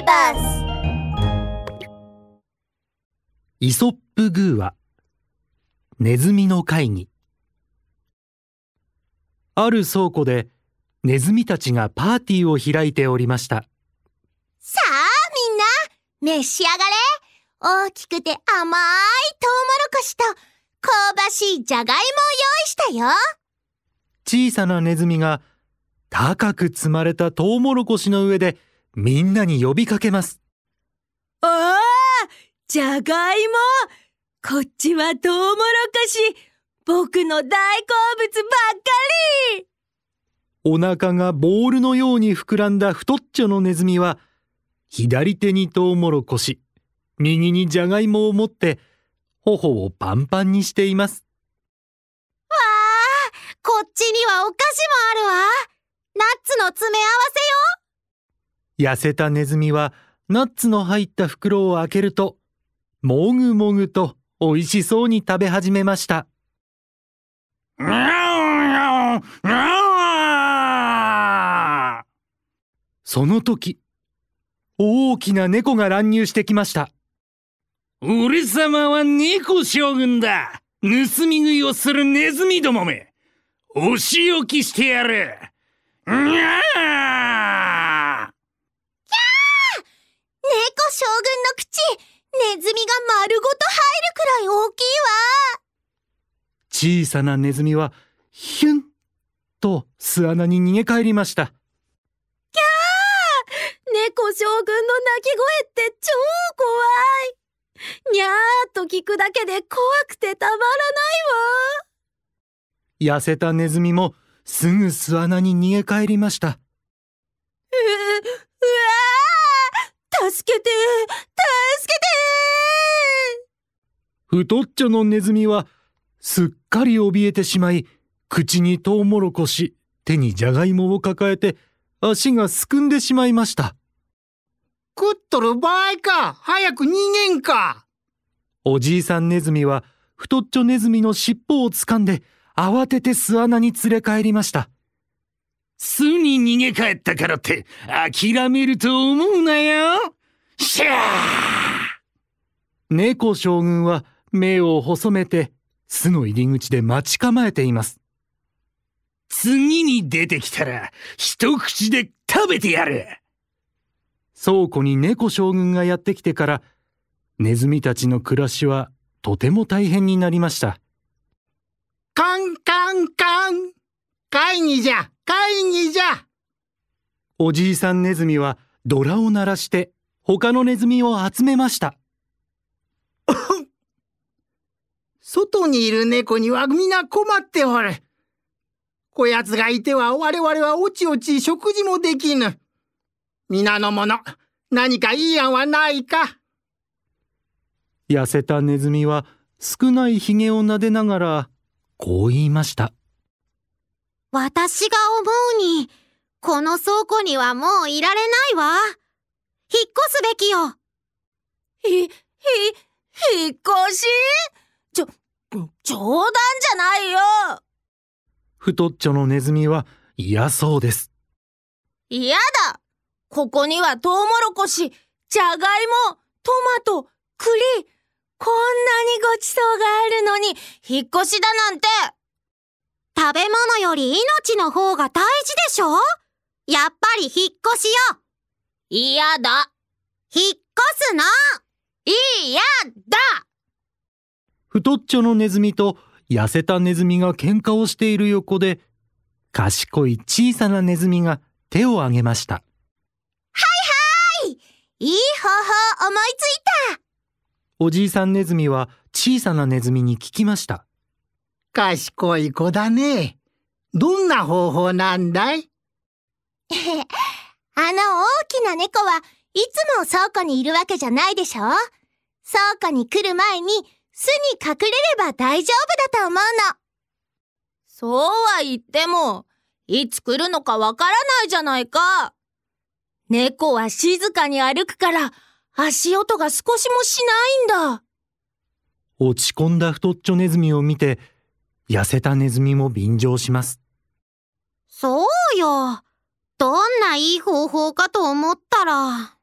ビバスイソップグーはネズミの会議。ある倉庫でネズミたちがパーティーを開いておりました。さあみんな召し上がれ。大きくて甘いトウモロコシと香ばしいじゃがいもを用意したよ。小さなネズミが高く積まれたトウモロコシの上でみんなに呼びかけます。ああじゃがいもこっちはトウモロコシ僕の大好物ばっかりお腹がボールのように膨らんだ太っちょのネズミは左手にトウモロコシ右にじゃがいもを持って頬をパンパンにしています。わあこっちにはお菓子もあるわ。ナッツの詰め合わせよ。痩せたネズミはナッツの入った袋を開けるともぐもぐと美味しそうに食べ始めました。その時大きな猫が乱入してきました。俺様は猫将軍だ。盗み食いをするネズミどもめ。お仕置きしてやる。にゃー将軍の口。ネズミが丸ごと入るくらい大きいわ小さなネズミはヒュンと巣穴に逃げ帰りました。猫将軍の鳴き声って超怖い。にゃーっと聞くだけで怖くてたまらない痩せたネズミもすぐ巣穴に逃げ帰りましたわう、うわー助けて助けて。太っちょのネズミはすっかり怯えてしまい口にトウモロコシ手にじゃがいもを抱えて足がすくんでしまいました。食っとる場合か。早く逃げんか。おじいさんネズミは太っちょネズミの尻尾を掴んで慌てて巣穴に連れ帰りました。巣に逃げ帰ったからって諦めると思うなよしゃー。猫将軍は目を細めて巣の入り口で待ち構えています。次に出てきたら一口で食べてやる。倉庫に猫将軍がやってきてからネズミたちの暮らしはとても大変になりました。カンカンカン。会議じゃ会議じゃ。おじいさんネズミはドラを鳴らして他のネズミを集めました。外にいる猫には皆困っておる。こやつがいては我々はおちおち食事もできぬ。皆の者何かいい案はないか。痩せたネズミは少ないひげを撫でながらこう言いました。私が思うにこの倉庫にはもういられないわすべきよ。ひ、ひ、引っ越し？ちょ、冗談じゃないよ。太っちょのネズミは嫌そうです。嫌だ。ここにはトウモロコシ、じゃがいも、トマト、栗、こんなにごちそうがあるのに、引っ越しだなんて。食べ物より命の方が大事でしょ？やっぱり引っ越しよ。嫌だ引っ越すの？嫌だ！太っちょのネズミと痩せたネズミが喧嘩をしている横で賢い小さなネズミが手を挙げました。いい方法思いついた！おじいさんネズミは小さなネズミに聞きました。賢い子だね。どんな方法なんだい？あの大きな猫はいつも倉庫にいるわけじゃないでしょ？倉庫に来る前に巣に隠れれば大丈夫だと思うの。そうは言っても、いつ来るのかわからないじゃないか。猫は静かに歩くから、足音が少しもしないんだ。落ち込んだ太っちょネズミを見て痩せたネズミも便乗しますそうよ。どんないい方法かと思ったら。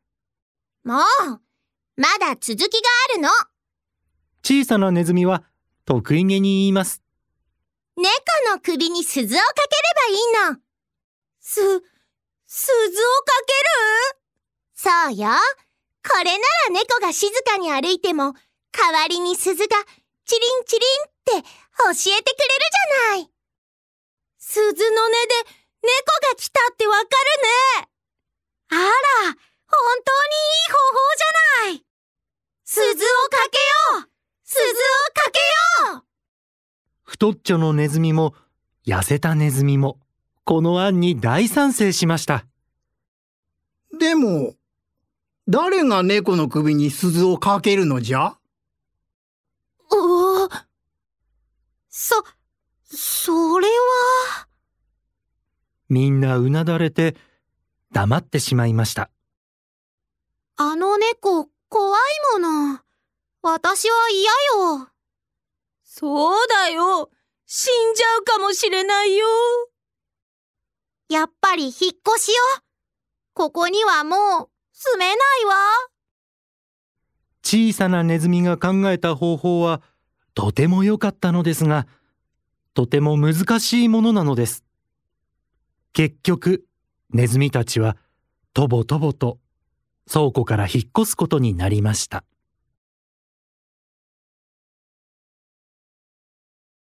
もう、まだ続きがあるの。小さなネズミは得意げに言います。猫の首に鈴をかければいいの。す、鈴をかそうよ。これなら猫が静かに歩いても、代わりに鈴がチリンチリンって教えてくれるじゃない。ける鈴の音で猫が来たってわかるね。あら、本当にいい方法じゃない。鈴をかけよう鈴をかけよう太っちょのネズミも痩せたネズミもこの案に大賛成しました。でも、誰が猫の首に鈴をかけるのじゃ？おお。そ、それは。みんなうなだれて黙ってしまいました。あの猫、怖いもの。私は嫌よ。そうだよ。死んじゃうかもしれないよ。やっぱり引っ越しよ。ここにはもう住めないわ。小さなネズミが考えた方法はとても良かったのですが、とても難しいものなのです。結局、ネズミたちはとぼとぼと倉庫から引っ越すことになりました。